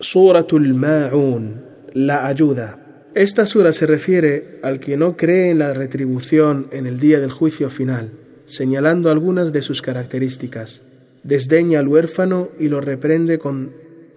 Suratul Ma'un, la ayuda. Esta sura se refiere al que no cree en la retribución en el día del juicio final, señalando algunas de sus características. Desdeña al huérfano y lo reprende con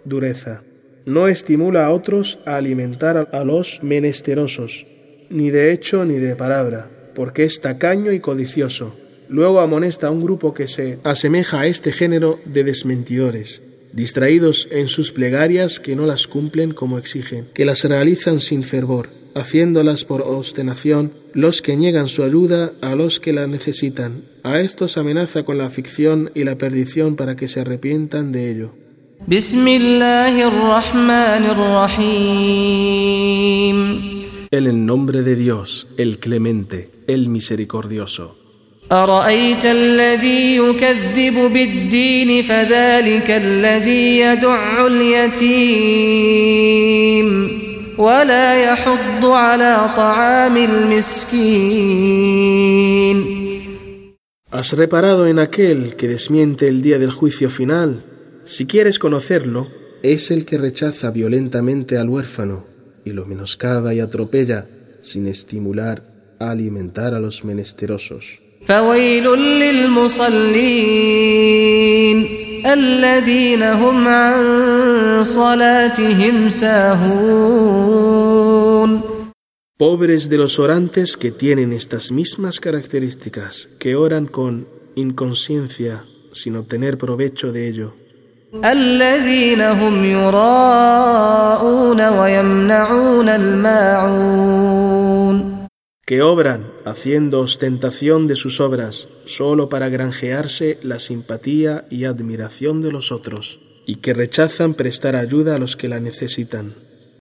dureza. No estimula a otros a alimentar a los menesterosos, ni de hecho ni de palabra, porque es tacaño y codicioso. Luego amonesta a un grupo que se asemeja a este género de desmentidores distraídos en sus plegarias que no las cumplen como exigen, que las realizan sin fervor, haciéndolas por obstinación los que niegan su ayuda a los que la necesitan. A estos amenaza con la ficción y la perdición para que se arrepientan de ello. En el nombre de Dios, el clemente, el misericordioso. أرأيت الذي يكذب بالدين فذلك الذي يدع اليتيم ولا يحض على طعام المسكين ¿Has reparado en aquel que desmiente el día del juicio final? Si quieres conocerlo, es el que rechaza violentamente al huérfano y lo menoscaba y atropella sin estimular a alimentar a los menesterosos. فويل للمصلين الذين هم عن صلاتهم ساهون Pobres de los orantes que tienen estas mismas características, que oran con inconsciencia sin obtener provecho de ello. الذين هم يراءون ويمنعون الماعون que obran haciendo ostentación de sus obras solo para granjearse la simpatía y admiración de los otros, y que rechazan prestar ayuda a los que la necesitan.